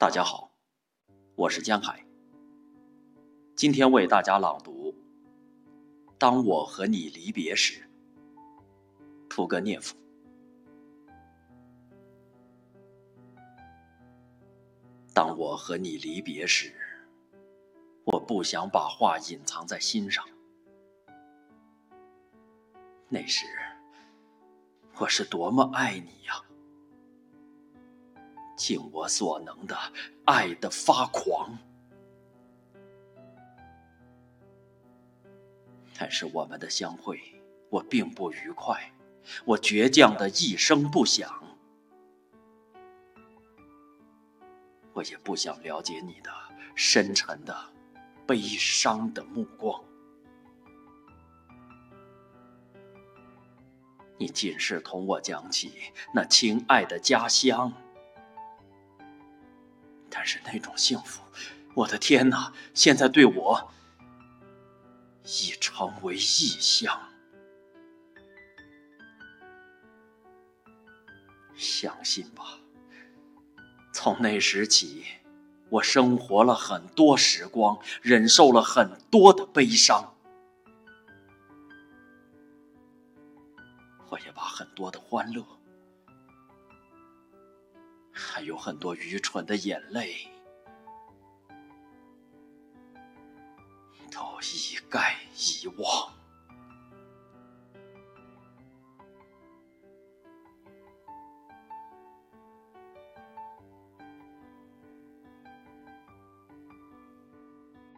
大家好，我是江海。今天为大家朗读《当我和你离别时》，屠格涅夫。当我和你离别时，我不想把话隐藏在心上。那时，我是多么爱你呀！尽我所能的爱的发狂。但是我们的相会，我并不愉快，我倔强的一声不响。我也不想了解你的深沉的、悲伤的目光。你尽是同我讲起那亲爱的家乡，是那种幸福，我的天哪！现在对我已成为异乡。相信吧。从那时起，我生活了很多时光，忍受了很多的悲伤，我也把很多的欢乐，有很多愚蠢的眼泪，都一概遗忘。